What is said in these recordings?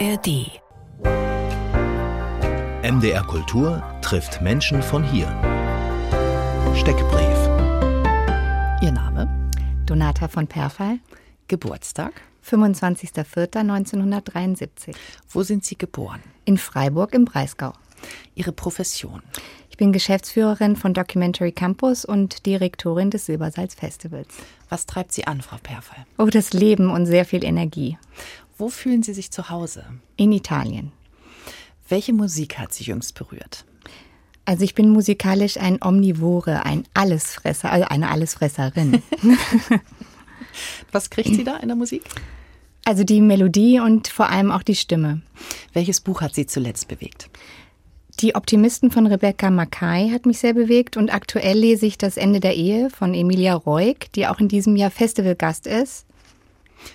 ARD. MDR Kultur trifft Menschen von hier. Steckbrief. Ihr Name? Donata von Perfall. Geburtstag? 25.04.1973. Wo sind Sie geboren? In Freiburg im Breisgau. Ihre Profession? Ich bin Geschäftsführerin von Documentary Campus und Direktorin des Silbersalz Festivals. Was treibt Sie an, Frau Perfall? Oh, das Leben und sehr viel Energie. Wo fühlen Sie sich zu Hause? In Italien. Welche Musik hat Sie jüngst berührt? Also ich bin musikalisch ein Omnivore, ein Allesfresser, also eine Allesfresserin. Was kriegt Sie da in der Musik? Also die Melodie und vor allem auch die Stimme. Welches Buch hat Sie zuletzt bewegt? Die Optimisten von Rebecca Mackay hat mich sehr bewegt und aktuell lese ich Das Ende der Ehe von Emilia Reuk, die auch in diesem Jahr Festivalgast ist.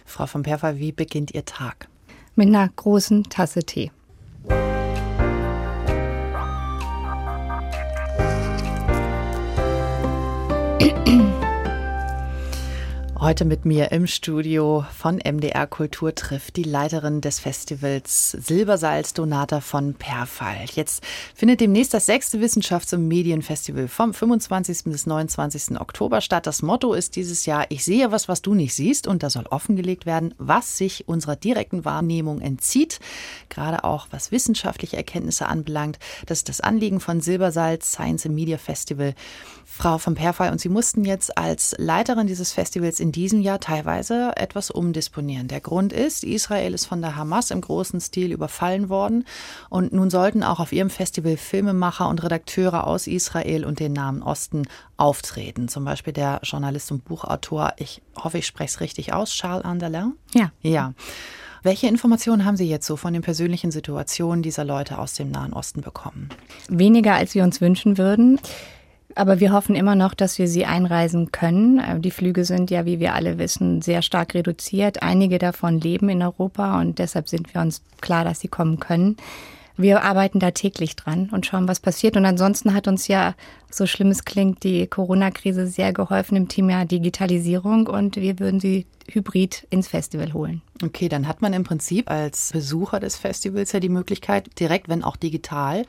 Frau von Perfer, wie beginnt Ihr Tag? Mit einer großen Tasse Tee. Heute mit mir im Studio von MDR Kultur trifft die Leiterin des Festivals Silbersalz Donata von Perfall. Jetzt findet demnächst das sechste Wissenschafts- und Medienfestival vom 25. bis 29. Oktober statt. Das Motto ist dieses Jahr, ich sehe was, was du nicht siehst und da soll offengelegt werden, was sich unserer direkten Wahrnehmung entzieht, gerade auch was wissenschaftliche Erkenntnisse anbelangt. Das ist das Anliegen von Silbersalz Science and Media Festival. Frau von Perfall, und Sie mussten jetzt als Leiterin dieses Festivals in diesem Jahr teilweise etwas umdisponieren. Der Grund ist, Israel ist von der Hamas im großen Stil überfallen worden und nun sollten auch auf Ihrem Festival Filmemacher und Redakteure aus Israel und den Nahen Osten auftreten. Zum Beispiel der Journalist und Buchautor, ich hoffe, ich spreche es richtig aus, Charles Anderlin. Ja. Ja. Welche Informationen haben Sie jetzt so von den persönlichen Situationen dieser Leute aus dem Nahen Osten bekommen? Weniger, als wir uns wünschen würden. Aber wir hoffen immer noch, dass wir sie einreisen können. Äh, die Flüge sind ja, wie wir alle wissen, sehr stark reduziert. Einige davon leben in Europa und deshalb sind wir uns klar, dass sie kommen können. Wir arbeiten da täglich dran und schauen, was passiert. Und ansonsten hat uns ja, so schlimm es klingt, die Corona-Krise sehr geholfen im Thema Digitalisierung und wir würden sie hybrid ins Festival holen. Okay, dann hat man im Prinzip als Besucher des Festivals ja die Möglichkeit, direkt, wenn auch digital,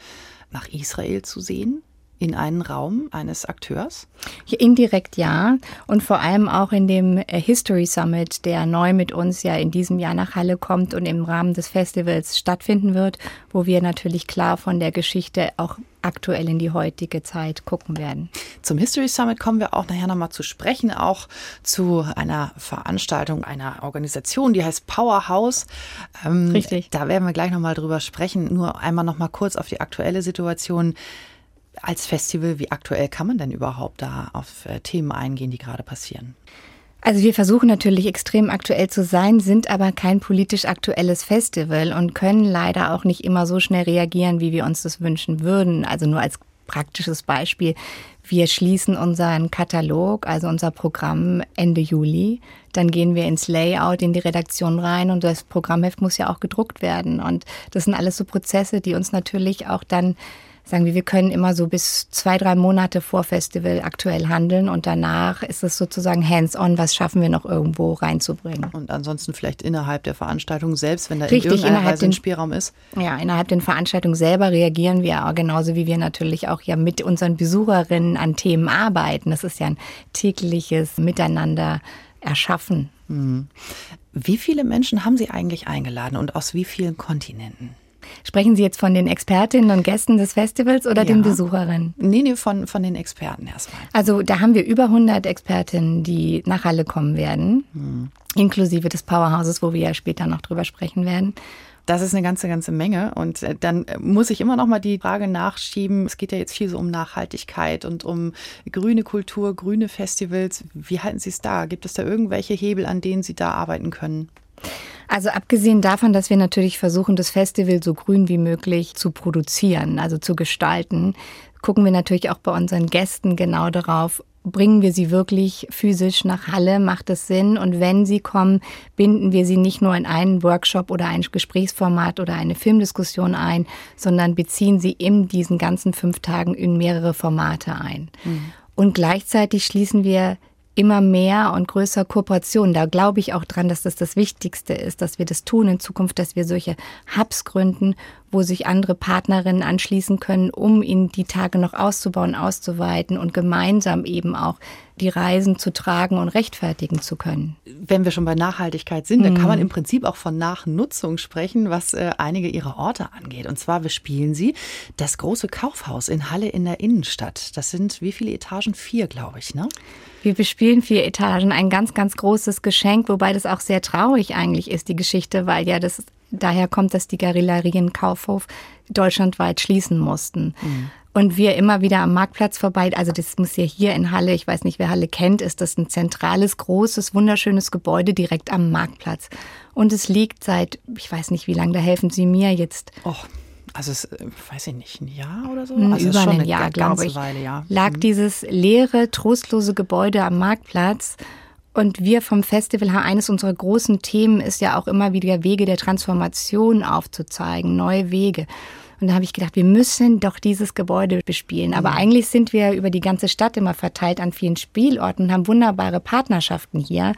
nach Israel zu sehen in einen Raum eines Akteurs? Indirekt ja. Und vor allem auch in dem äh, History Summit, der neu mit uns ja in diesem Jahr nach Halle kommt und im Rahmen des Festivals stattfinden wird, wo wir natürlich klar von der Geschichte auch aktuell in die heutige Zeit gucken werden. Zum History Summit kommen wir auch nachher nochmal zu sprechen, auch zu einer Veranstaltung einer Organisation, die heißt Powerhouse. Ähm, Richtig. Da werden wir gleich nochmal drüber sprechen. Nur einmal nochmal kurz auf die aktuelle Situation als Festival, wie aktuell kann man denn überhaupt da auf äh, Themen eingehen, die gerade passieren? Also wir versuchen natürlich extrem aktuell zu sein, sind aber kein politisch aktuelles Festival und können leider auch nicht immer so schnell reagieren, wie wir uns das wünschen würden. Also nur als praktisches Beispiel. Wir schließen unseren Katalog, also unser Programm Ende Juli. Dann gehen wir ins Layout, in die Redaktion rein und das Programmheft muss ja auch gedruckt werden. Und das sind alles so Prozesse, die uns natürlich auch dann sagen wir, wir können immer so bis zwei, drei Monate vor Festival aktuell handeln und danach ist es sozusagen hands-on, was schaffen wir noch irgendwo reinzubringen. Und ansonsten vielleicht innerhalb der Veranstaltung selbst, wenn da Richtig, in irgendeiner Weise ein Spielraum ist? Ja, innerhalb der Veranstaltung selber reagieren wir auch genauso wie wir natürlich auch ja mit unseren Besucherinnen an Themen arbeiten. Das ist ja ein tägliches Miteinander erschaffen. Mhm. Wie viele Menschen haben Sie eigentlich eingeladen und aus wie vielen Kontinenten? Sprechen Sie jetzt von den Expertinnen und Gästen des Festivals oder ja. den Besucherinnen? Nee, nee, von, von den Experten erstmal. Also da haben wir über 100 Expertinnen, die nach Halle kommen werden, hm. inklusive des Powerhouses, wo wir ja später noch drüber sprechen werden. Das ist eine ganze, ganze Menge. Und äh, dann äh, muss ich immer noch mal die Frage nachschieben. Es geht ja jetzt viel so um Nachhaltigkeit und um grüne Kultur, grüne Festivals. Wie halten Sie es da? Gibt es da irgendwelche Hebel, an denen Sie da arbeiten können? Also abgesehen davon, dass wir natürlich versuchen, das Festival so grün wie möglich zu produzieren, also zu gestalten, gucken wir natürlich auch bei unseren Gästen genau darauf, bringen wir sie wirklich physisch nach Halle, macht es Sinn? Und wenn sie kommen, binden wir sie nicht nur in einen Workshop oder ein Gesprächsformat oder eine Filmdiskussion ein, sondern beziehen sie in diesen ganzen fünf Tagen in mehrere Formate ein. Mhm. Und gleichzeitig schließen wir immer mehr und größer Kooperationen. Da glaube ich auch dran, dass das das Wichtigste ist, dass wir das tun in Zukunft, dass wir solche Hubs gründen, wo sich andere Partnerinnen anschließen können, um ihnen die Tage noch auszubauen, auszuweiten und gemeinsam eben auch die Reisen zu tragen und rechtfertigen zu können. Wenn wir schon bei Nachhaltigkeit sind, dann kann man mhm. im Prinzip auch von Nachnutzung sprechen, was äh, einige ihrer Orte angeht. Und zwar bespielen sie das große Kaufhaus in Halle in der Innenstadt. Das sind wie viele Etagen? Vier, glaube ich, ne? Wir bespielen vier Etagen, ein ganz, ganz großes Geschenk, wobei das auch sehr traurig eigentlich ist, die Geschichte, weil ja das daher kommt, dass die Guerillarien Kaufhof deutschlandweit schließen mussten. Mhm. Und wir immer wieder am Marktplatz vorbei, also das muss ja hier in Halle, ich weiß nicht, wer Halle kennt, ist das ein zentrales, großes, wunderschönes Gebäude direkt am Marktplatz. Und es liegt seit, ich weiß nicht wie lange, da helfen Sie mir jetzt. Och. Also es, äh, weiß ich nicht, ein Jahr oder so? Hm, also Über ein Jahr, glaube ich. Weile, ja. Lag mhm. dieses leere, trostlose Gebäude am Marktplatz. Und wir vom Festival haben eines unserer großen Themen ist ja auch immer wieder Wege der Transformation aufzuzeigen, neue Wege. Und da habe ich gedacht, wir müssen doch dieses Gebäude bespielen. Aber mhm. eigentlich sind wir über die ganze Stadt immer verteilt an vielen Spielorten und haben wunderbare Partnerschaften hier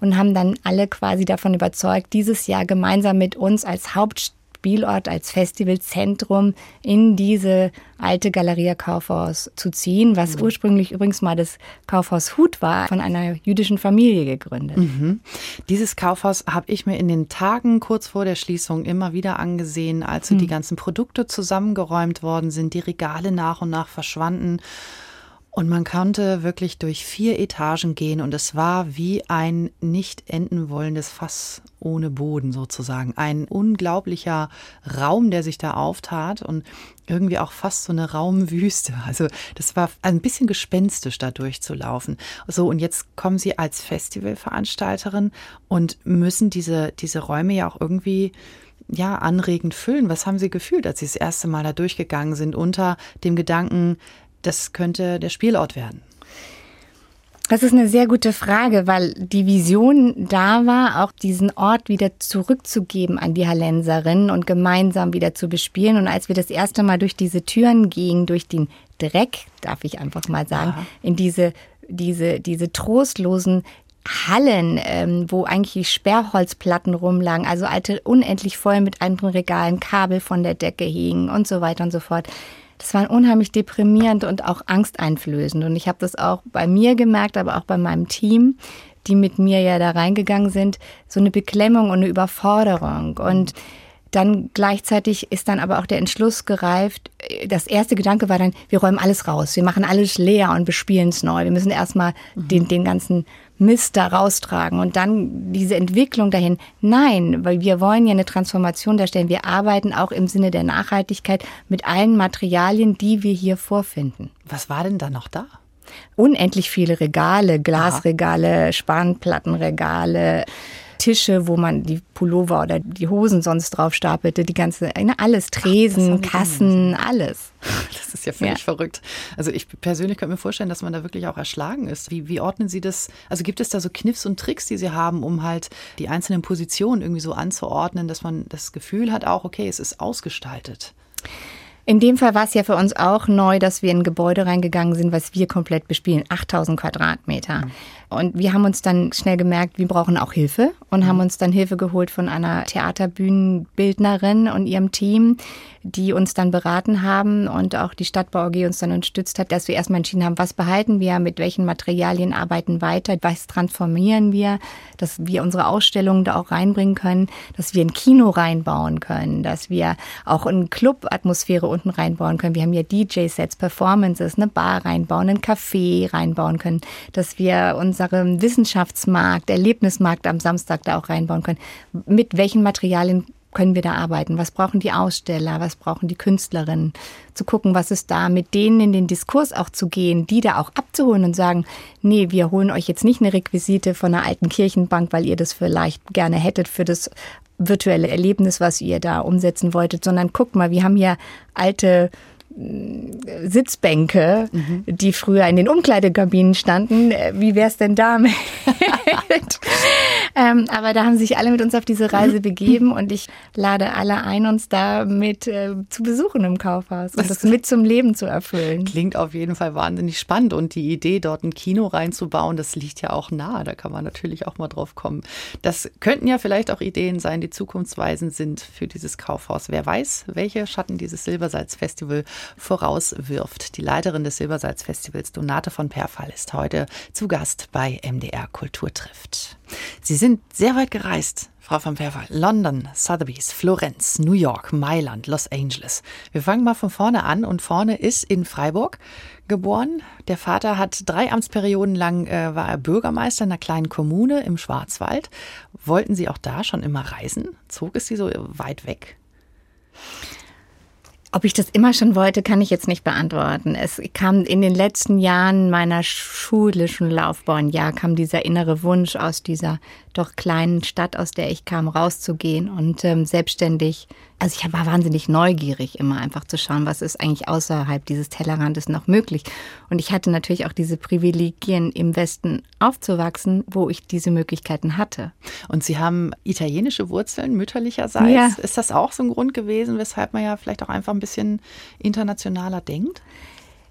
und haben dann alle quasi davon überzeugt, dieses Jahr gemeinsam mit uns als Hauptstadt Spielort, als Festivalzentrum in diese alte Galeria Kaufhaus zu ziehen, was mhm. ursprünglich übrigens mal das Kaufhaus Hut war, von einer jüdischen Familie gegründet. Mhm. Dieses Kaufhaus habe ich mir in den Tagen kurz vor der Schließung immer wieder angesehen, als so mhm. die ganzen Produkte zusammengeräumt worden sind, die Regale nach und nach verschwanden. Und man konnte wirklich durch vier Etagen gehen und es war wie ein nicht enden wollendes Fass ohne Boden sozusagen. Ein unglaublicher Raum, der sich da auftat und irgendwie auch fast so eine Raumwüste. Also das war ein bisschen gespenstisch da durchzulaufen. So, und jetzt kommen Sie als Festivalveranstalterin und müssen diese, diese Räume ja auch irgendwie ja, anregend füllen. Was haben Sie gefühlt, als Sie das erste Mal da durchgegangen sind, unter dem Gedanken, das könnte der Spielort werden? Das ist eine sehr gute Frage, weil die Vision da war, auch diesen Ort wieder zurückzugeben an die Hallenserinnen und gemeinsam wieder zu bespielen. Und als wir das erste Mal durch diese Türen gingen, durch den Dreck, darf ich einfach mal sagen, ja. in diese, diese, diese trostlosen Hallen, ähm, wo eigentlich Sperrholzplatten rumlagen, also alte, unendlich voll mit anderen Regalen, Kabel von der Decke hingen und so weiter und so fort das war unheimlich deprimierend und auch angsteinflößend. Und ich habe das auch bei mir gemerkt, aber auch bei meinem Team, die mit mir ja da reingegangen sind, so eine Beklemmung und eine Überforderung. Und dann gleichzeitig ist dann aber auch der Entschluss gereift. Das erste Gedanke war dann, wir räumen alles raus, wir machen alles leer und bespielen es neu. Wir müssen erstmal mhm. den, den ganzen Mist da raustragen und dann diese Entwicklung dahin. Nein, weil wir wollen ja eine Transformation darstellen. Wir arbeiten auch im Sinne der Nachhaltigkeit mit allen Materialien, die wir hier vorfinden. Was war denn da noch da? Unendlich viele Regale, Glasregale, Spanplattenregale. Tische, wo man die Pullover oder die Hosen sonst drauf stapelte, die ganze, ne, alles, Tresen, Ach, Kassen, alles. Das ist ja völlig ja. verrückt. Also ich persönlich könnte mir vorstellen, dass man da wirklich auch erschlagen ist. Wie, wie ordnen Sie das? Also gibt es da so Kniffs und Tricks, die Sie haben, um halt die einzelnen Positionen irgendwie so anzuordnen, dass man das Gefühl hat auch, okay, es ist ausgestaltet? In dem Fall war es ja für uns auch neu, dass wir in ein Gebäude reingegangen sind, was wir komplett bespielen, 8000 Quadratmeter. Mhm. Und wir haben uns dann schnell gemerkt, wir brauchen auch Hilfe und mhm. haben uns dann Hilfe geholt von einer Theaterbühnenbildnerin und ihrem Team, die uns dann beraten haben und auch die Stadtbau AG uns dann unterstützt hat, dass wir erstmal entschieden haben, was behalten wir, mit welchen Materialien arbeiten weiter, was transformieren wir, dass wir unsere Ausstellungen da auch reinbringen können, dass wir ein Kino reinbauen können, dass wir auch eine Club-Atmosphäre unten reinbauen können. Wir haben ja DJ-Sets, Performances, eine Bar reinbauen, ein Café reinbauen können, dass wir unseren Wissenschaftsmarkt, Erlebnismarkt am Samstag da auch reinbauen können. Mit welchen Materialien können wir da arbeiten? Was brauchen die Aussteller? Was brauchen die Künstlerinnen? Zu gucken, was ist da, mit denen in den Diskurs auch zu gehen, die da auch abzuholen und sagen, nee, wir holen euch jetzt nicht eine Requisite von einer alten Kirchenbank, weil ihr das vielleicht gerne hättet für das virtuelle Erlebnis, was ihr da umsetzen wolltet, sondern guckt mal, wir haben hier alte Sitzbänke, mhm. die früher in den Umkleidekabinen standen. Wie wäre es denn damit? Ähm, aber da haben sich alle mit uns auf diese Reise begeben und ich lade alle ein, uns da mit äh, zu besuchen im Kaufhaus und das, das mit zum Leben zu erfüllen. Klingt auf jeden Fall wahnsinnig spannend und die Idee, dort ein Kino reinzubauen, das liegt ja auch nahe. Da kann man natürlich auch mal drauf kommen. Das könnten ja vielleicht auch Ideen sein, die zukunftsweisend sind für dieses Kaufhaus. Wer weiß, welche Schatten dieses Silbersalz-Festival vorauswirft. Die Leiterin des Silbersalz-Festivals, Donate von Perfall, ist heute zu Gast bei MDR Kultur trifft. Sie sind sehr weit gereist, Frau von Perfall. London, Sotheby's, Florenz, New York, Mailand, Los Angeles. Wir fangen mal von vorne an und vorne ist in Freiburg geboren. Der Vater hat drei Amtsperioden lang äh, war er Bürgermeister in einer kleinen Kommune im Schwarzwald. Wollten Sie auch da schon immer reisen? Zog es Sie so weit weg? Ob ich das immer schon wollte, kann ich jetzt nicht beantworten. Es kam in den letzten Jahren meiner schulischen Laufbahn, ja, kam dieser innere Wunsch aus dieser doch kleinen Stadt, aus der ich kam, rauszugehen und ähm, selbstständig. Also ich war wahnsinnig neugierig, immer einfach zu schauen, was ist eigentlich außerhalb dieses Tellerrandes noch möglich. Und ich hatte natürlich auch diese Privilegien, im Westen aufzuwachsen, wo ich diese Möglichkeiten hatte. Und Sie haben italienische Wurzeln mütterlicherseits. Ja. Ist das auch so ein Grund gewesen, weshalb man ja vielleicht auch einfach ein bisschen internationaler denkt?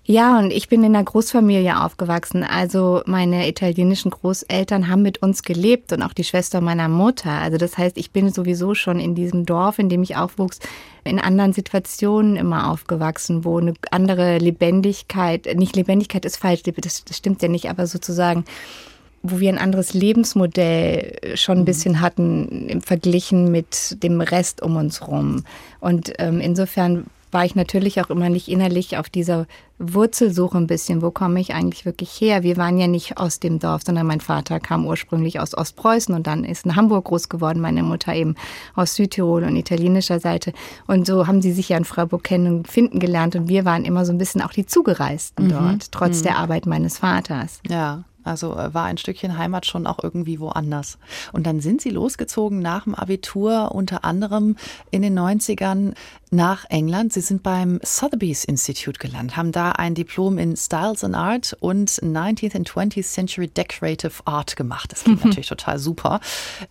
Ja, und ich bin in einer Großfamilie aufgewachsen. Also meine italienischen Großeltern haben mit uns gelebt und auch die Schwester meiner Mutter. Also das heißt, ich bin sowieso schon in diesem Dorf, in dem ich aufwuchs, in anderen Situationen immer aufgewachsen, wo eine andere Lebendigkeit, nicht Lebendigkeit ist falsch, das, das stimmt ja nicht, aber sozusagen wo wir ein anderes Lebensmodell schon ein mhm. bisschen hatten im Verglichen mit dem Rest um uns rum. Und ähm, insofern war ich natürlich auch immer nicht innerlich auf dieser Wurzelsuche ein bisschen. Wo komme ich eigentlich wirklich her? Wir waren ja nicht aus dem Dorf, sondern mein Vater kam ursprünglich aus Ostpreußen und dann ist in Hamburg groß geworden, meine Mutter eben aus Südtirol und italienischer Seite. Und so haben sie sich ja in Freiburg kennen und finden gelernt und wir waren immer so ein bisschen auch die Zugereisten mhm. dort, trotz mhm. der Arbeit meines Vaters. Ja. Also äh, war ein Stückchen Heimat schon auch irgendwie woanders. Und dann sind sie losgezogen nach dem Abitur, unter anderem in den 90ern nach England. Sie sind beim Sotheby's Institute gelandet, haben da ein Diplom in Styles and Art und 19th and 20th Century Decorative Art gemacht. Das klingt natürlich total super.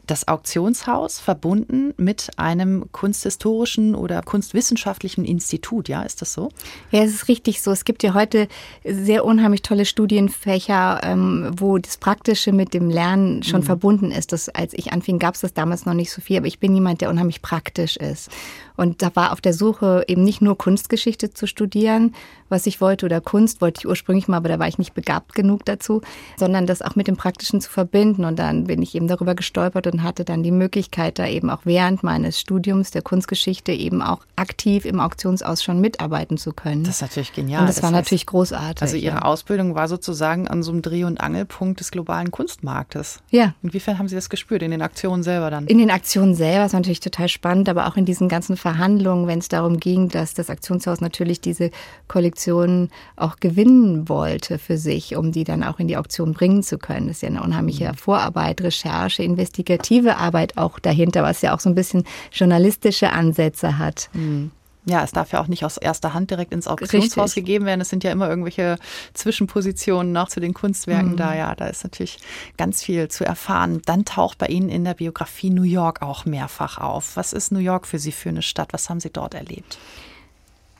Das Auktionshaus verbunden mit einem kunsthistorischen oder kunstwissenschaftlichen Institut, ja, ist das so? Ja, es ist richtig so. Es gibt ja heute sehr unheimlich tolle Studienfächer, ähm, wo das Praktische mit dem Lernen schon mhm. verbunden ist. Das, als ich anfing, gab es das damals noch nicht so viel, aber ich bin jemand, der unheimlich praktisch ist. Und da war auf der Suche eben nicht nur Kunstgeschichte zu studieren, was ich wollte, oder Kunst wollte ich ursprünglich mal, aber da war ich nicht begabt genug dazu, sondern das auch mit dem Praktischen zu verbinden. Und dann bin ich eben darüber gestolpert und hatte dann die Möglichkeit, da eben auch während meines Studiums der Kunstgeschichte eben auch aktiv im Auktionsaus schon mitarbeiten zu können. Das ist natürlich genial. Und das, das war heißt, natürlich großartig. Also Ihre ja. Ausbildung war sozusagen an so einem Dreh- und Angelpunkt des globalen Kunstmarktes. Ja. Inwiefern haben Sie das gespürt in den Aktionen selber dann? In den Aktionen selber ist natürlich total spannend, aber auch in diesen ganzen Verhandlungen, wenn es darum ging, dass das Aktionshaus natürlich diese Kollektion auch gewinnen wollte für sich, um die dann auch in die Auktion bringen zu können. Das ist ja eine unheimliche mhm. Vorarbeit, Recherche, investigative Arbeit auch dahinter, was ja auch so ein bisschen journalistische Ansätze hat. Mhm. Ja, es darf ja auch nicht aus erster Hand direkt ins Auktionshaus Richtig. gegeben werden. Es sind ja immer irgendwelche Zwischenpositionen noch zu den Kunstwerken mhm. da. Ja, da ist natürlich ganz viel zu erfahren. Dann taucht bei Ihnen in der Biografie New York auch mehrfach auf. Was ist New York für Sie für eine Stadt? Was haben Sie dort erlebt?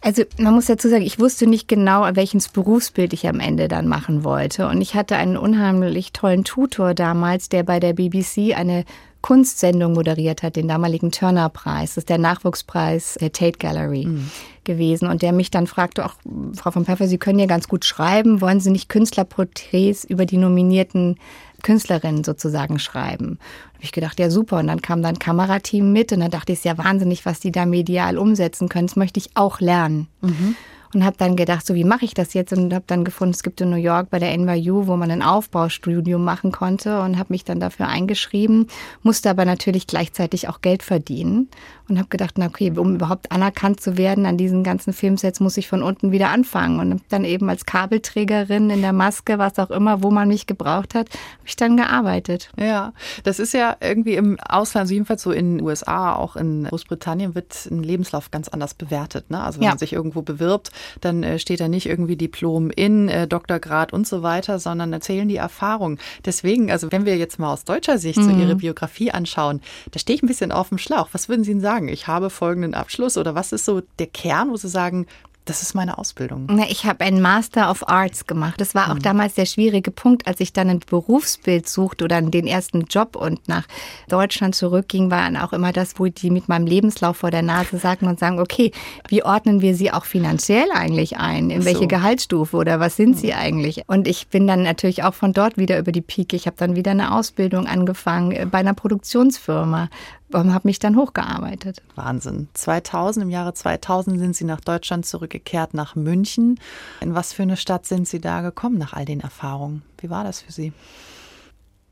Also man muss dazu sagen, ich wusste nicht genau, welches Berufsbild ich am Ende dann machen wollte. Und ich hatte einen unheimlich tollen Tutor damals, der bei der BBC eine Kunstsendung moderiert hat, den damaligen Turner-Preis. Das ist der Nachwuchspreis der Tate Gallery mhm. gewesen. Und der mich dann fragte, auch Frau von Pfeffer, Sie können ja ganz gut schreiben. Wollen Sie nicht Künstlerporträts über die nominierten Künstlerinnen sozusagen schreiben? Da habe ich gedacht, ja super. Und dann kam dann ein Kamerateam mit und dann dachte ich, es ist ja wahnsinnig, was die da medial umsetzen können. Das möchte ich auch lernen. Mhm und habe dann gedacht, so wie mache ich das jetzt? Und habe dann gefunden, es gibt in New York bei der NYU, wo man ein Aufbaustudium machen konnte und habe mich dann dafür eingeschrieben, musste aber natürlich gleichzeitig auch Geld verdienen und habe gedacht, na okay, um überhaupt anerkannt zu werden an diesen ganzen Filmsets, muss ich von unten wieder anfangen und dann eben als Kabelträgerin in der Maske, was auch immer, wo man mich gebraucht hat, habe ich dann gearbeitet. Ja, das ist ja irgendwie im Ausland, also jedenfalls so in den USA, auch in Großbritannien wird ein Lebenslauf ganz anders bewertet. Ne? Also wenn ja. man sich irgendwo bewirbt, dann äh, steht da nicht irgendwie Diplom in, äh, Doktorgrad und so weiter, sondern erzählen die Erfahrung. Deswegen, also wenn wir jetzt mal aus deutscher Sicht mhm. so Ihre Biografie anschauen, da stehe ich ein bisschen auf dem Schlauch. Was würden Sie denn sagen? Ich habe folgenden Abschluss oder was ist so der Kern, wo Sie sagen, das ist meine Ausbildung. Ich habe einen Master of Arts gemacht. Das war auch mhm. damals der schwierige Punkt, als ich dann ein Berufsbild suchte oder den ersten Job und nach Deutschland zurückging, war dann auch immer das, wo die mit meinem Lebenslauf vor der Nase sagten und sagen, okay, wie ordnen wir sie auch finanziell eigentlich ein? In welche so. Gehaltsstufe oder was sind mhm. sie eigentlich? Und ich bin dann natürlich auch von dort wieder über die Pike. Ich habe dann wieder eine Ausbildung angefangen äh, bei einer Produktionsfirma habe mich dann hochgearbeitet. Wahnsinn. 2000, im Jahre 2000 sind Sie nach Deutschland zurückgekehrt, nach München. In was für eine Stadt sind Sie da gekommen nach all den Erfahrungen? Wie war das für Sie?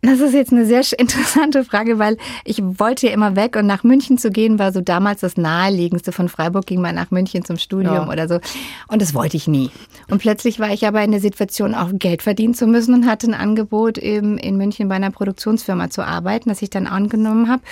Das ist jetzt eine sehr interessante Frage, weil ich wollte ja immer weg und nach München zu gehen war so damals das naheliegendste. Von Freiburg ging man nach München zum Studium ja. oder so. Und das wollte ich nie. Und plötzlich war ich aber in der Situation, auch Geld verdienen zu müssen und hatte ein Angebot eben in München bei einer Produktionsfirma zu arbeiten, das ich dann angenommen habe.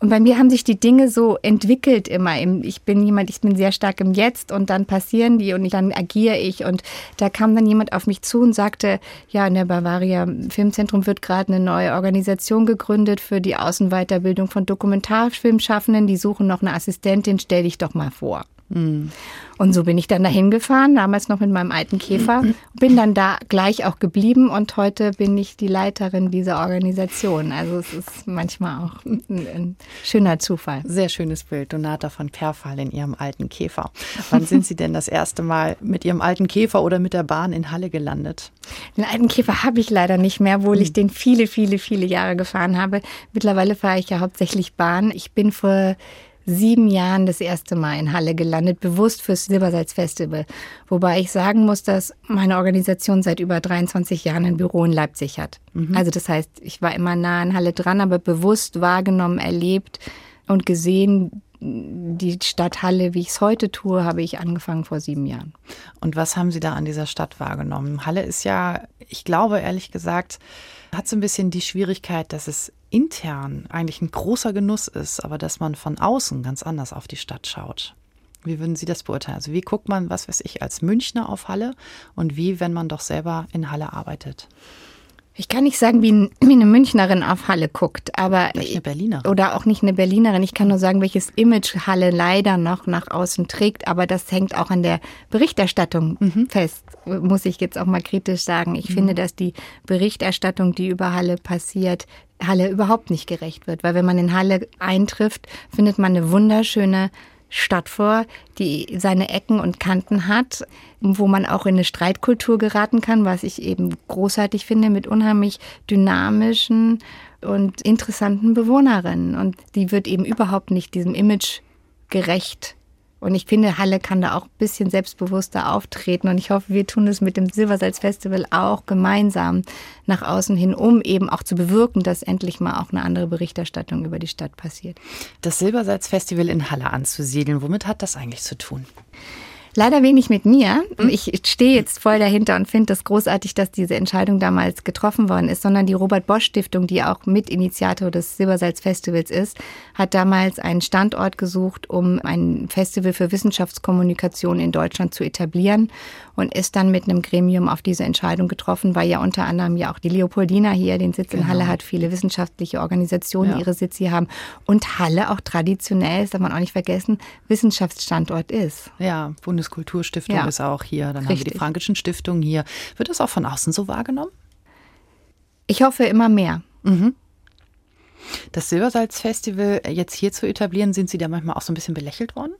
Und bei mir haben sich die Dinge so entwickelt immer. Ich bin jemand, ich bin sehr stark im Jetzt und dann passieren die und dann agiere ich. Und da kam dann jemand auf mich zu und sagte, ja, in der Bavaria Filmzentrum wird gerade eine neue Organisation gegründet für die Außenweiterbildung von Dokumentarfilmschaffenden. Die suchen noch eine Assistentin, stell dich doch mal vor. Mhm. Und so bin ich dann dahin gefahren, damals noch mit meinem alten Käfer, bin dann da gleich auch geblieben und heute bin ich die Leiterin dieser Organisation. Also es ist manchmal auch ein, ein schöner Zufall. Sehr schönes Bild, Donata von Perfall in ihrem alten Käfer. Wann sind Sie denn das erste Mal mit Ihrem alten Käfer oder mit der Bahn in Halle gelandet? Den alten Käfer habe ich leider nicht mehr, obwohl ich den viele, viele, viele Jahre gefahren habe. Mittlerweile fahre ich ja hauptsächlich Bahn. Ich bin vor sieben Jahren das erste Mal in Halle gelandet, bewusst fürs Silbersalz Festival. Wobei ich sagen muss, dass meine Organisation seit über 23 Jahren ein Büro in Leipzig hat. Mhm. Also das heißt, ich war immer nah an Halle dran, aber bewusst wahrgenommen, erlebt und gesehen, die Stadt Halle, wie ich es heute tue, habe ich angefangen vor sieben Jahren. Und was haben Sie da an dieser Stadt wahrgenommen? Halle ist ja, ich glaube ehrlich gesagt, hat so ein bisschen die Schwierigkeit, dass es intern eigentlich ein großer Genuss ist, aber dass man von außen ganz anders auf die Stadt schaut. Wie würden Sie das beurteilen? Also wie guckt man, was weiß ich, als Münchner auf Halle und wie, wenn man doch selber in Halle arbeitet? Ich kann nicht sagen, wie, wie eine Münchnerin auf Halle guckt, aber Vielleicht eine Berlinerin. oder auch nicht eine Berlinerin. Ich kann nur sagen, welches Image Halle leider noch nach außen trägt, aber das hängt auch an der Berichterstattung mhm. fest, muss ich jetzt auch mal kritisch sagen. Ich mhm. finde, dass die Berichterstattung, die über Halle passiert, Halle überhaupt nicht gerecht wird, weil wenn man in Halle eintrifft, findet man eine wunderschöne Stadt vor, die seine Ecken und Kanten hat, wo man auch in eine Streitkultur geraten kann, was ich eben großartig finde, mit unheimlich dynamischen und interessanten Bewohnerinnen. Und die wird eben überhaupt nicht diesem Image gerecht und ich finde, Halle kann da auch ein bisschen selbstbewusster auftreten. Und ich hoffe, wir tun es mit dem Silbersalz Festival auch gemeinsam nach außen hin, um eben auch zu bewirken, dass endlich mal auch eine andere Berichterstattung über die Stadt passiert. Das Silbersalz Festival in Halle anzusiedeln, womit hat das eigentlich zu tun? Leider wenig mit mir. Mhm. Ich stehe jetzt voll dahinter und finde das großartig, dass diese Entscheidung damals getroffen worden ist, sondern die Robert Bosch Stiftung, die auch Mitinitiator des Silbersalz Festivals ist, hat damals einen Standort gesucht, um ein Festival für Wissenschaftskommunikation in Deutschland zu etablieren und ist dann mit einem Gremium auf diese Entscheidung getroffen, weil ja unter anderem ja auch die Leopoldina hier den Sitz genau. in Halle hat, viele wissenschaftliche Organisationen ja. ihre Sitz hier haben und Halle auch traditionell, das darf man auch nicht vergessen, Wissenschaftsstandort ist. Ja, Bundes Bundeskulturstiftung ja. ist auch hier. Dann Richtig. haben wir die Frankischen Stiftungen hier. Wird das auch von außen so wahrgenommen? Ich hoffe immer mehr. Mhm. Das Silbersalz-Festival jetzt hier zu etablieren, sind Sie da manchmal auch so ein bisschen belächelt worden?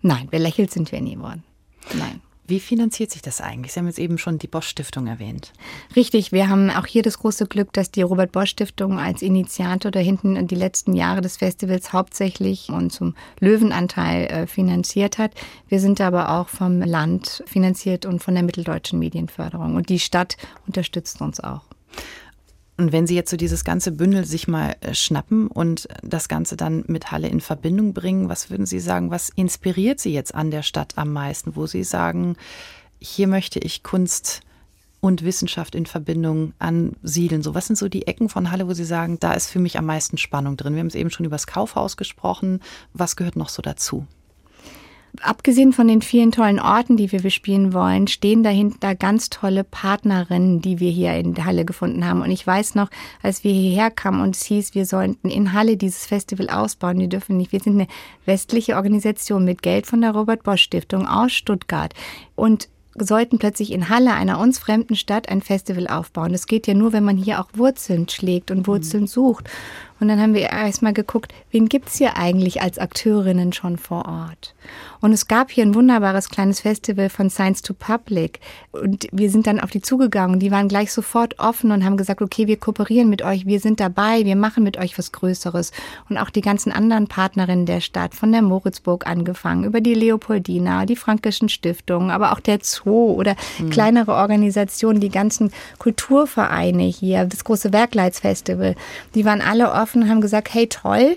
Nein, belächelt sind wir nie worden. Nein. Wie finanziert sich das eigentlich? Sie haben jetzt eben schon die Bosch Stiftung erwähnt. Richtig, wir haben auch hier das große Glück, dass die Robert Bosch Stiftung als Initiator da hinten die letzten Jahre des Festivals hauptsächlich und zum Löwenanteil äh, finanziert hat. Wir sind aber auch vom Land finanziert und von der Mitteldeutschen Medienförderung. Und die Stadt unterstützt uns auch. Und wenn Sie jetzt so dieses ganze Bündel sich mal äh, schnappen und das Ganze dann mit Halle in Verbindung bringen, was würden Sie sagen, was inspiriert Sie jetzt an der Stadt am meisten, wo Sie sagen, hier möchte ich Kunst und Wissenschaft in Verbindung ansiedeln? So, was sind so die Ecken von Halle, wo Sie sagen, da ist für mich am meisten Spannung drin? Wir haben es eben schon über das Kaufhaus gesprochen. Was gehört noch so dazu? Abgesehen von den vielen tollen Orten, die wir bespielen wollen, stehen dahinter ganz tolle Partnerinnen, die wir hier in Halle gefunden haben. Und ich weiß noch, als wir hierher kamen und es hieß, wir sollten in Halle dieses Festival ausbauen, wir dürfen nicht. Wir sind eine westliche Organisation mit Geld von der Robert Bosch Stiftung aus Stuttgart. Und sollten plötzlich in Halle, einer uns fremden Stadt, ein Festival aufbauen. Das geht ja nur, wenn man hier auch Wurzeln schlägt und Wurzeln mhm. sucht. Und dann haben wir erstmal geguckt, wen gibt's hier eigentlich als Akteurinnen schon vor Ort? Und es gab hier ein wunderbares kleines Festival von Science to Public. Und wir sind dann auf die zugegangen. Die waren gleich sofort offen und haben gesagt, okay, wir kooperieren mit euch, wir sind dabei, wir machen mit euch was Größeres. Und auch die ganzen anderen Partnerinnen der Stadt, von der Moritzburg angefangen, über die Leopoldina, die Frankischen Stiftungen, aber auch der Zoo oder mhm. kleinere Organisationen, die ganzen Kulturvereine hier, das große Werkleitsfestival, die waren alle offen und haben gesagt, hey toll,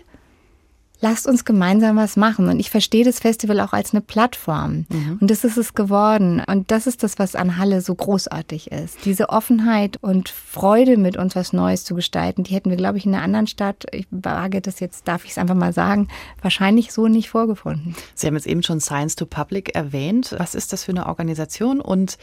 lasst uns gemeinsam was machen. Und ich verstehe das Festival auch als eine Plattform. Mhm. Und das ist es geworden. Und das ist das, was an Halle so großartig ist. Diese Offenheit und Freude, mit uns was Neues zu gestalten, die hätten wir, glaube ich, in einer anderen Stadt, ich wage das jetzt, darf ich es einfach mal sagen, wahrscheinlich so nicht vorgefunden. Sie haben jetzt eben schon Science to Public erwähnt. Was ist das für eine Organisation und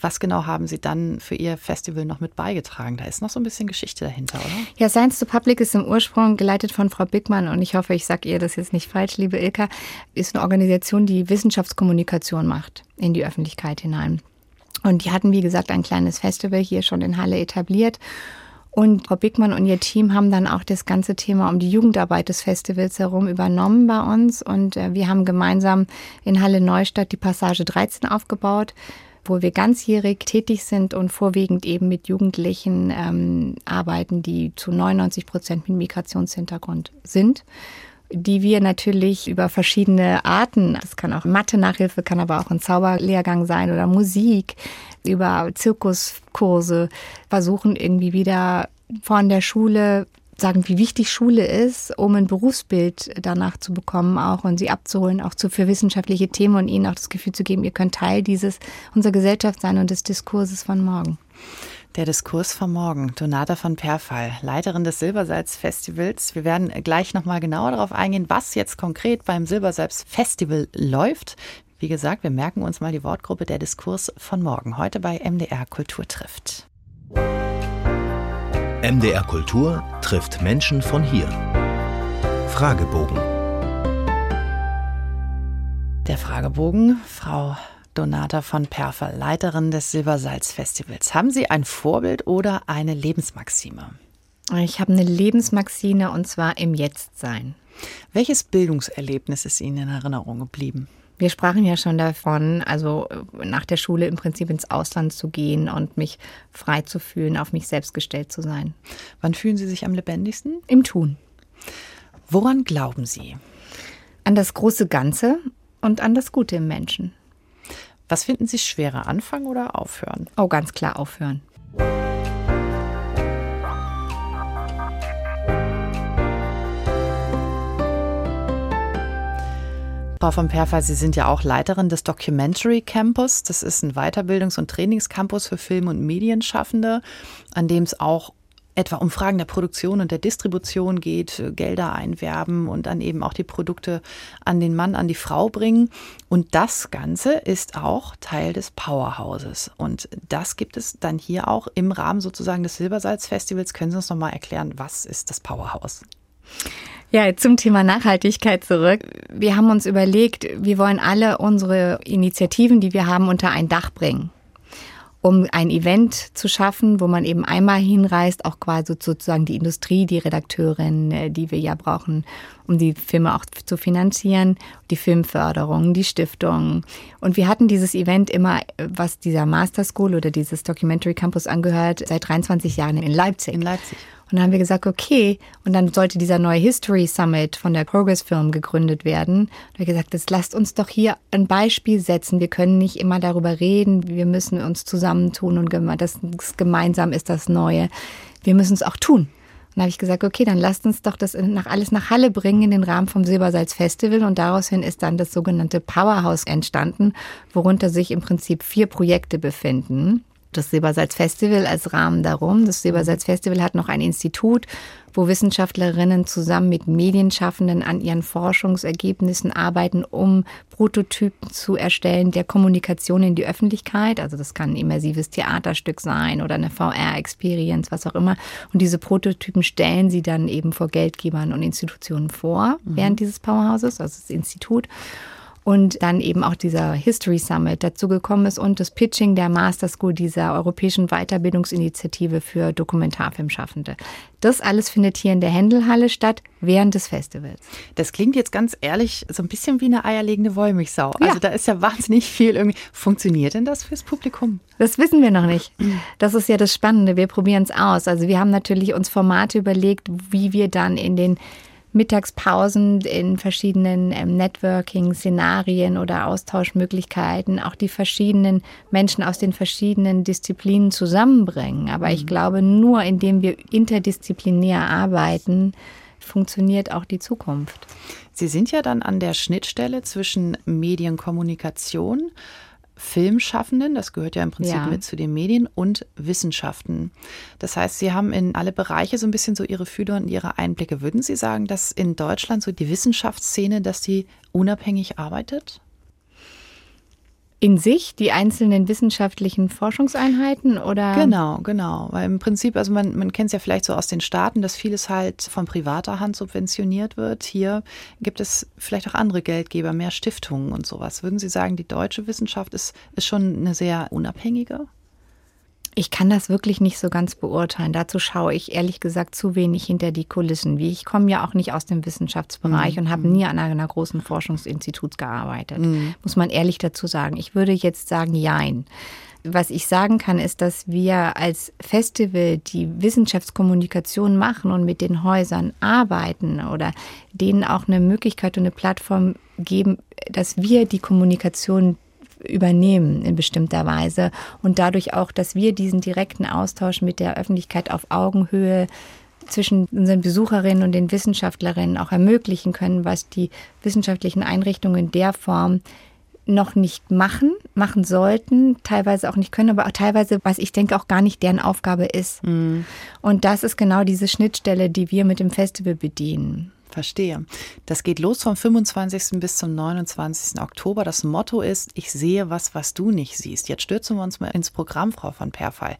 was genau haben Sie dann für Ihr Festival noch mit beigetragen? Da ist noch so ein bisschen Geschichte dahinter, oder? Ja, Science to Public ist im Ursprung geleitet von Frau Bickmann und ich hoffe, ich sage ihr das jetzt nicht falsch, liebe Ilka, ist eine Organisation, die Wissenschaftskommunikation macht in die Öffentlichkeit hinein. Und die hatten, wie gesagt, ein kleines Festival hier schon in Halle etabliert. Und Frau Bickmann und ihr Team haben dann auch das ganze Thema um die Jugendarbeit des Festivals herum übernommen bei uns. Und äh, wir haben gemeinsam in Halle Neustadt die Passage 13 aufgebaut wo wir ganzjährig tätig sind und vorwiegend eben mit Jugendlichen ähm, arbeiten, die zu 99 Prozent mit Migrationshintergrund sind die wir natürlich über verschiedene Arten, das kann auch Mathe-Nachhilfe, kann aber auch ein Zauberlehrgang sein oder Musik, über Zirkuskurse versuchen irgendwie wieder von der Schule sagen, wie wichtig Schule ist, um ein Berufsbild danach zu bekommen auch und sie abzuholen, auch zu, für wissenschaftliche Themen und ihnen auch das Gefühl zu geben, ihr könnt Teil dieses, unserer Gesellschaft sein und des Diskurses von morgen. Der Diskurs von morgen. Donata von Perfall, Leiterin des Silbersalz-Festivals. Wir werden gleich nochmal genauer darauf eingehen, was jetzt konkret beim Silbersalz-Festival läuft. Wie gesagt, wir merken uns mal die Wortgruppe der Diskurs von morgen. Heute bei MDR Kultur trifft. MDR Kultur trifft Menschen von hier. Fragebogen. Der Fragebogen, Frau Donata von Perfer, Leiterin des Silbersalz-Festivals. Haben Sie ein Vorbild oder eine Lebensmaxime? Ich habe eine Lebensmaxime und zwar im Jetztsein. Welches Bildungserlebnis ist Ihnen in Erinnerung geblieben? Wir sprachen ja schon davon, also äh, nach der Schule im Prinzip ins Ausland zu gehen und mich frei zu fühlen, auf mich selbst gestellt zu sein. Wann fühlen Sie sich am lebendigsten? Im Tun. Woran glauben Sie? An das große Ganze und an das Gute im Menschen. Was finden Sie schwerer, anfangen oder aufhören? Oh, ganz klar aufhören. Frau von Perfall, Sie sind ja auch Leiterin des Documentary Campus. Das ist ein Weiterbildungs- und Trainingscampus für Film- und Medienschaffende, an dem es auch etwa um Fragen der Produktion und der Distribution geht, Gelder einwerben und dann eben auch die Produkte an den Mann, an die Frau bringen. Und das Ganze ist auch Teil des Powerhouses. Und das gibt es dann hier auch im Rahmen sozusagen des Silbersalz-Festivals. Können Sie uns nochmal erklären, was ist das Powerhouse? Ja, zum Thema Nachhaltigkeit zurück. Wir haben uns überlegt, wir wollen alle unsere Initiativen, die wir haben, unter ein Dach bringen um ein Event zu schaffen, wo man eben einmal hinreist, auch quasi sozusagen die Industrie, die Redakteurin, äh, die wir ja brauchen, um die Filme auch zu finanzieren, die Filmförderung, die Stiftung. Und wir hatten dieses Event immer, was dieser Master School oder dieses Documentary Campus angehört, seit 23 Jahren in Leipzig. In Leipzig. Und dann haben wir gesagt, okay, und dann sollte dieser neue History Summit von der Progress Film gegründet werden. Und wir gesagt, jetzt lasst uns doch hier ein Beispiel setzen. Wir können nicht immer darüber reden, wir müssen uns zusammentun und das gemeinsam ist das Neue. Wir müssen es auch tun. Dann habe ich gesagt, okay, dann lasst uns doch das nach, alles nach Halle bringen in den Rahmen vom Silbersalz Festival. Und daraus hin ist dann das sogenannte Powerhouse entstanden, worunter sich im Prinzip vier Projekte befinden. das Silbersalz-Festival als Rahmen darum. Das Silbersalz-Festival hat noch ein Institut, wo Wissenschaftlerinnen zusammen mit Medienschaffenden an ihren Forschungsergebnissen arbeiten, um Prototypen zu erstellen der Kommunikation in die Öffentlichkeit. Also das kann ein immersives Theaterstück sein oder eine VR-Experience, was auch immer. Und diese Prototypen stellen sie dann eben vor Geldgebern und Institutionen vor mhm. während dieses Powerhouses, also das Institut und dann eben auch dieser History Summit dazugekommen ist und das Pitching der Master School dieser europäischen Weiterbildungsinitiative für Dokumentarfilmschaffende. Das alles findet hier in der Händelhalle statt während des Festivals. Das klingt jetzt ganz ehrlich so ein bisschen wie eine eierlegende Wollmilchsau. Also ja. da ist ja wahnsinnig viel irgendwie. Funktioniert denn das fürs Publikum? Das wissen wir noch nicht. Das ist ja das Spannende. Wir probieren es aus. Also wir haben natürlich uns Formate überlegt, wie wir dann in den Mittagspausen in verschiedenen ähm, Networking-Szenarien oder Austauschmöglichkeiten auch die verschiedenen Menschen aus den verschiedenen Disziplinen zusammenbringen. Aber mhm. ich glaube, nur indem wir interdisziplinär arbeiten, funktioniert auch die Zukunft. Sie sind ja dann an der Schnittstelle zwischen Medienkommunikation Filmschaffenden, das gehört ja im Prinzip ja. mit zu den Medien, und Wissenschaften. Das heißt, Sie haben in alle Bereiche so ein bisschen so Ihre Fühler und Ihre Einblicke. Würden Sie sagen, dass in Deutschland so die Wissenschaftsszene, dass die unabhängig arbeitet? In sich die einzelnen wissenschaftlichen Forschungseinheiten oder? Genau, genau. Weil im Prinzip, also man, man kennt es ja vielleicht so aus den Staaten, dass vieles halt von privater Hand subventioniert wird. Hier gibt es vielleicht auch andere Geldgeber, mehr Stiftungen und sowas. Würden Sie sagen, die deutsche Wissenschaft ist, ist schon eine sehr unabhängige? Ich kann das wirklich nicht so ganz beurteilen. Dazu schaue ich ehrlich gesagt zu wenig hinter die Kulissen. Wie ich komme ja auch nicht aus dem Wissenschaftsbereich mhm. und habe nie an einer großen Forschungsinstitut gearbeitet. Mhm. Muss man ehrlich dazu sagen. Ich würde jetzt sagen, jein. Was ich sagen kann, ist, dass wir als Festival die Wissenschaftskommunikation machen und mit den Häusern arbeiten oder denen auch eine Möglichkeit und eine Plattform geben, dass wir die Kommunikation übernehmen in bestimmter Weise und dadurch auch, dass wir diesen direkten Austausch mit der Öffentlichkeit auf Augenhöhe zwischen unseren Besucherinnen und den Wissenschaftlerinnen auch ermöglichen können, was die wissenschaftlichen Einrichtungen in der Form noch nicht machen, machen sollten, teilweise auch nicht können, aber auch teilweise, was ich denke, auch gar nicht deren Aufgabe ist. Mhm. Und das ist genau diese Schnittstelle, die wir mit dem Festival bedienen. Verstehe. Das geht los vom 25. bis zum 29. Oktober. Das Motto ist, ich sehe was, was du nicht siehst. Jetzt stürzen wir uns mal ins Programm, Frau von Perfall.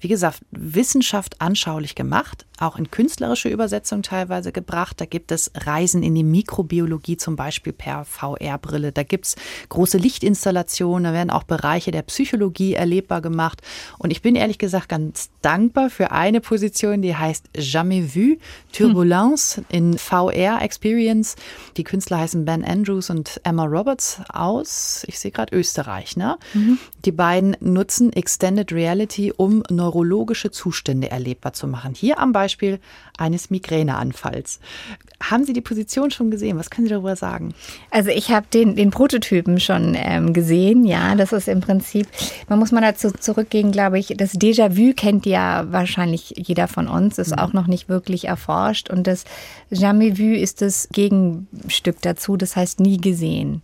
Wie gesagt, Wissenschaft anschaulich gemacht, auch in künstlerische Übersetzung teilweise gebracht. Da gibt es Reisen in die Mikrobiologie, zum Beispiel per VR-Brille. Da gibt es große Lichtinstallationen, da werden auch Bereiche der Psychologie erlebbar gemacht. Und ich bin ehrlich gesagt ganz dankbar für eine Position, die heißt Jamais vu, Turbulence hm. in VR Experience. Die Künstler heißen Ben Andrews und Emma Roberts aus, ich sehe gerade Österreich. Ne? Mhm. Die beiden nutzen Extended Reality, um neurologische Zustände erlebbar zu machen. Hier am Beispiel eines Migräneanfalls. Haben Sie die Position schon gesehen? Was können Sie darüber sagen? Also ich habe den, den Prototypen schon ähm, gesehen. Ja, das ist im Prinzip, man muss mal dazu zurückgehen, glaube ich, das Déjà-vu kennt ja wahrscheinlich jeder von uns, ist mhm. auch noch nicht wirklich erforscht. Und das Jamais vu ist das Gegenstück dazu, das heißt nie gesehen.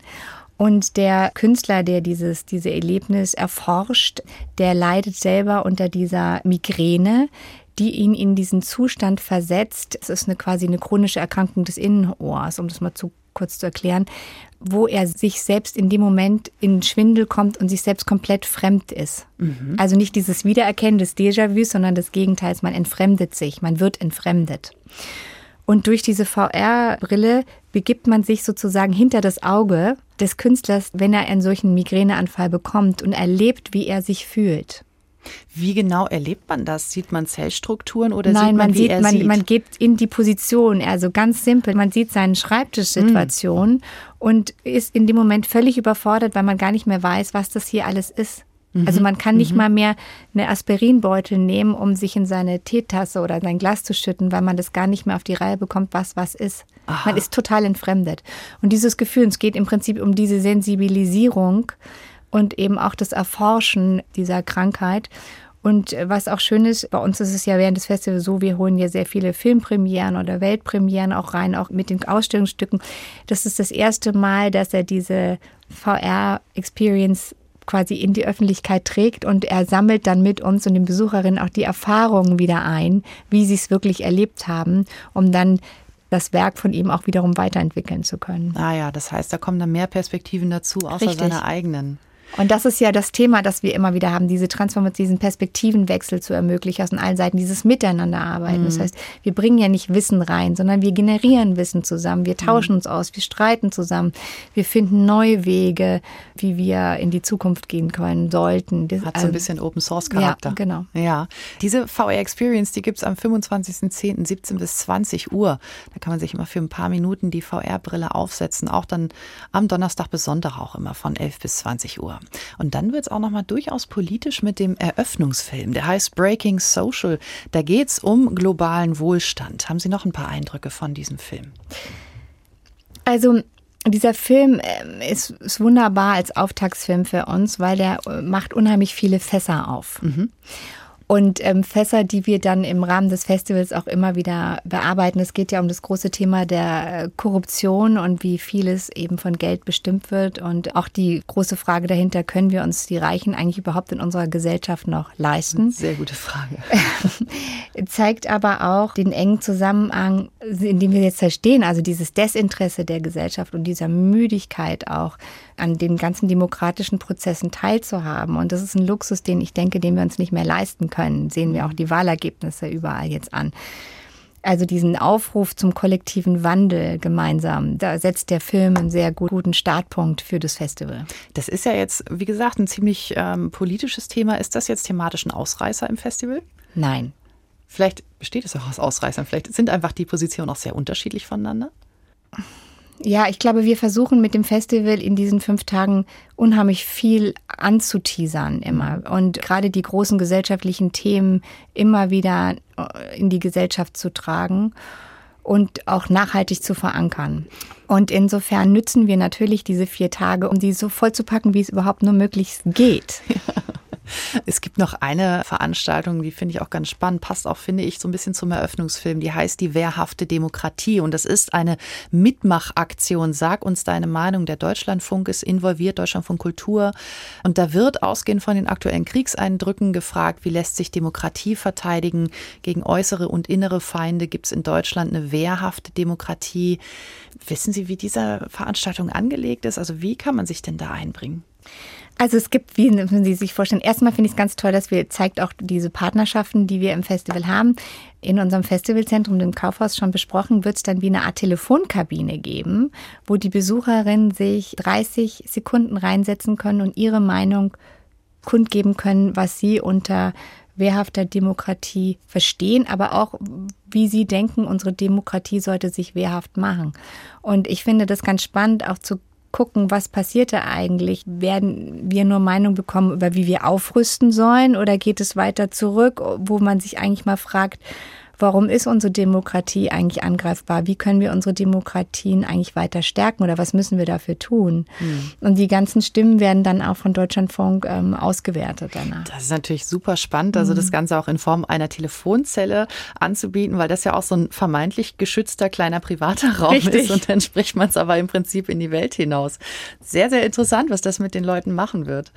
Und der Künstler, der dieses, diese Erlebnis erforscht, der leidet selber unter dieser Migräne, die ihn in diesen Zustand versetzt. Es ist eine quasi eine chronische Erkrankung des Innenohrs, um das mal zu kurz zu erklären, wo er sich selbst in dem Moment in Schwindel kommt und sich selbst komplett fremd ist. Mhm. Also nicht dieses Wiedererkennen des Déjà-vu, sondern das Gegenteil, man entfremdet sich, man wird entfremdet. Und durch diese VR-Brille begibt man sich sozusagen hinter das Auge des Künstlers, wenn er einen solchen Migräneanfall bekommt und erlebt, wie er sich fühlt. Wie genau erlebt man das? Sieht man Zellstrukturen oder Nein, sieht man, man sieht, man, sieht? man geht in die Position, also ganz simpel. Man sieht seine Schreibtischsituation mhm. und ist in dem Moment völlig überfordert, weil man gar nicht mehr weiß, was das hier alles ist. Also man kann nicht mhm. mal mehr eine Aspirinbeutel nehmen, um sich in seine Teetasse oder sein Glas zu schütten, weil man das gar nicht mehr auf die Reihe bekommt, was was ist. Aha. Man ist total entfremdet. Und dieses Gefühl, es geht im Prinzip um diese Sensibilisierung und eben auch das Erforschen dieser Krankheit. Und was auch schön ist, bei uns ist es ja während des Festivals so, wir holen ja sehr viele Filmpremieren oder Weltpremieren auch rein, auch mit den Ausstellungsstücken. Das ist das erste Mal, dass er diese VR-Experience quasi in die Öffentlichkeit trägt und er sammelt dann mit uns und den Besucherinnen auch die Erfahrungen wieder ein, wie sie es wirklich erlebt haben, um dann das Werk von ihm auch wiederum weiterentwickeln zu können. Ah ja, das heißt, da kommen dann mehr Perspektiven dazu, außer Richtig. seine eigenen. Und das ist ja das Thema, das wir immer wieder haben, diese Transformation, diesen Perspektivenwechsel zu ermöglichen aus allen Seiten, dieses Miteinanderarbeiten. Mhm. Das heißt, wir bringen ja nicht Wissen rein, sondern wir generieren Wissen zusammen, wir tauschen mhm. uns aus, wir streiten zusammen, wir finden neue Wege, wie wir in die Zukunft gehen können sollten. Das, Hat so ein ähm, bisschen Open Source Charakter. Ja, genau. Ja, diese VR Experience, die gibt es am 25.10. 17 bis 20 Uhr. Da kann man sich immer für ein paar Minuten die VR-Brille aufsetzen, auch dann am Donnerstag bis Sonntag auch immer von 11 bis 20 Uhr. Und dann wird es auch nochmal durchaus politisch mit dem Eröffnungsfilm. Der heißt Breaking Social. Da geht es um globalen Wohlstand. Haben Sie noch ein paar Eindrücke von diesem Film? Also dieser Film ähm, ist, ist, wunderbar als Auftaktsfilm für uns, weil der äh, macht unheimlich viele Fässer auf. Mhm und ähm, Fässer, die wir dann im Rahmen des Festivals auch immer wieder bearbeiten. Es geht ja um das große Thema der äh, Korruption und wie vieles eben von Geld bestimmt wird und auch die große Frage dahinter, können wir uns die Reichen eigentlich überhaupt in unserer Gesellschaft noch leisten? Sehr gute Frage. Zeigt aber auch den engen Zusammenhang, in dem wir jetzt verstehen, also dieses Desinteresse der Gesellschaft und dieser Müdigkeit auch an den ganzen demokratischen Prozessen teilzuhaben. Und das ist ein Luxus, den ich denke, den wir uns nicht mehr leisten können. Sehen wir auch die Wahlergebnisse überall jetzt an. Also diesen Aufruf zum kollektiven Wandel gemeinsam, da setzt der Film einen sehr guten Startpunkt für das Festival. Das ist ja jetzt, wie gesagt, ein ziemlich ähm, politisches Thema. Ist das jetzt thematisch ein Ausreißer im Festival? Nein. Vielleicht besteht es auch aus Ausreißern. Vielleicht sind einfach die Positionen auch sehr unterschiedlich voneinander. Ja, ich glaube, wir versuchen mit dem Festival in diesen fünf Tagen unheimlich viel anzuteasern immer und gerade die großen gesellschaftlichen Themen immer wieder äh, in die Gesellschaft zu tragen und auch nachhaltig zu verankern. Und insofern nützen wir natürlich diese vier Tage, um sie so voll zu packen, wie es überhaupt nur möglich geht. Ja. Es gibt noch eine Veranstaltung, die finde ich auch ganz spannend, passt auch, finde ich, so ein bisschen zum Eröffnungsfilm. Die heißt Die wehrhafte Demokratie. Und das ist eine Mitmachaktion. Sag uns deine Meinung. Der Deutschlandfunk ist involviert, Deutschlandfunk Kultur. Und da wird ausgehend von den aktuellen Kriegseindrücken gefragt, wie lässt sich Demokratie verteidigen gegen äußere und innere Feinde? Gibt es in Deutschland eine wehrhafte Demokratie? Wissen Sie, wie diese Veranstaltung angelegt ist? Also wie kann man sich denn da einbringen? Also es gibt, wie Sie sich vorstellen, erstmal finde ich es ganz toll, dass wir, zeigt auch diese Partnerschaften, die wir im Festival haben. In unserem Festivalzentrum, dem Kaufhaus schon besprochen, wird es dann wie eine Art Telefonkabine geben, wo die Besucherinnen sich 30 Sekunden reinsetzen können und ihre Meinung kundgeben können, was sie unter wehrhafter Demokratie verstehen, aber auch, wie sie denken, unsere Demokratie sollte sich wehrhaft machen. Und ich finde das ganz spannend, auch zu gucken, was passiert da eigentlich? Werden wir nur Meinung bekommen über wie wir aufrüsten sollen oder geht es weiter zurück, wo man sich eigentlich mal fragt, warum ist unsere Demokratie eigentlich angreifbar? Wie können wir unsere Demokratien eigentlich weiter stärken oder was müssen wir dafür tun? Mhm. Und die ganzen Stimmen werden dann auch von Deutschlandfunk ähm, ausgewertet danach. Das ist natürlich super spannend, also mhm. das Ganze auch in Form einer Telefonzelle anzubieten, weil das ja auch so ein vermeintlich geschützter kleiner privater Raum Richtig. ist und dann spricht man es aber im Prinzip in die Welt hinaus. Sehr, sehr interessant, was das mit den Leuten machen wird.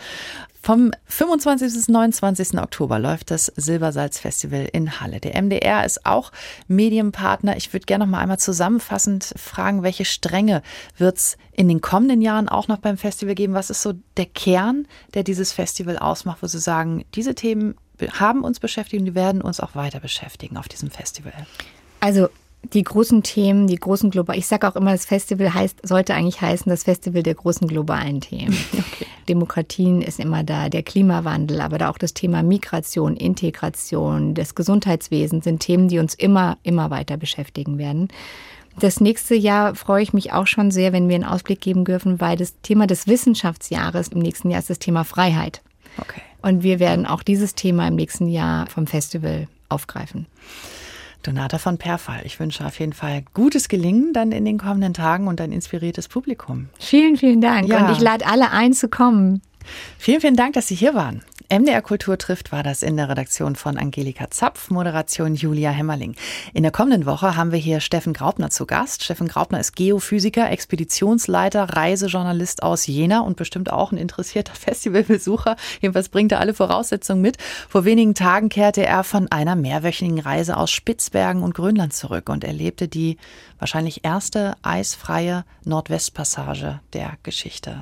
Vom 25. bis 29. Oktober läuft das Silbersalz-Festival in Halle. Der MDR ist auch Medienpartner. Ich würde gerne noch mal einmal zusammenfassend fragen, welche Stränge wird es in den kommenden Jahren auch noch beim Festival geben? Was ist so der Kern, der dieses Festival ausmacht, wo Sie sagen, diese Themen haben uns beschäftigt und die werden uns auch weiter beschäftigen auf diesem Festival? Also die großen Themen, die großen globalen, ich sage auch immer, das Festival heißt, sollte eigentlich heißen, das Festival der großen globalen Themen. Okay. Demokratien ist immer da, der Klimawandel, aber da auch das Thema Migration, Integration, das Gesundheitswesen sind Themen, die uns immer, immer weiter beschäftigen werden. Das nächste Jahr freue ich mich auch schon sehr, wenn wir einen Ausblick geben dürfen, weil das Thema des Wissenschaftsjahres im nächsten Jahr ist das Thema Freiheit. Okay. Und wir werden auch dieses Thema im nächsten Jahr vom Festival aufgreifen. Donata von Perfall, ich wünsche auf jeden Fall gutes Gelingen dann in den kommenden Tagen und ein inspiriertes Publikum. Vielen, vielen Dank. Ja. Und ich lade alle ein zu kommen. Vielen, vielen Dank, dass Sie hier waren. MDR Kultur trifft war das in der Redaktion von Angelika Zapf, Moderation Julia Hemmerling. In der kommenden Woche haben wir hier Steffen Graupner zu Gast. Steffen Graupner ist Geophysiker, Expeditionsleiter, Reisejournalist aus Jena und bestimmt auch ein interessierter Festivalbesucher. Jedenfalls bringt er alle Voraussetzungen mit. Vor wenigen Tagen kehrte er von einer mehrwöchigen Reise aus Spitzbergen und Grönland zurück und erlebte die wahrscheinlich erste eisfreie Nordwestpassage der Geschichte.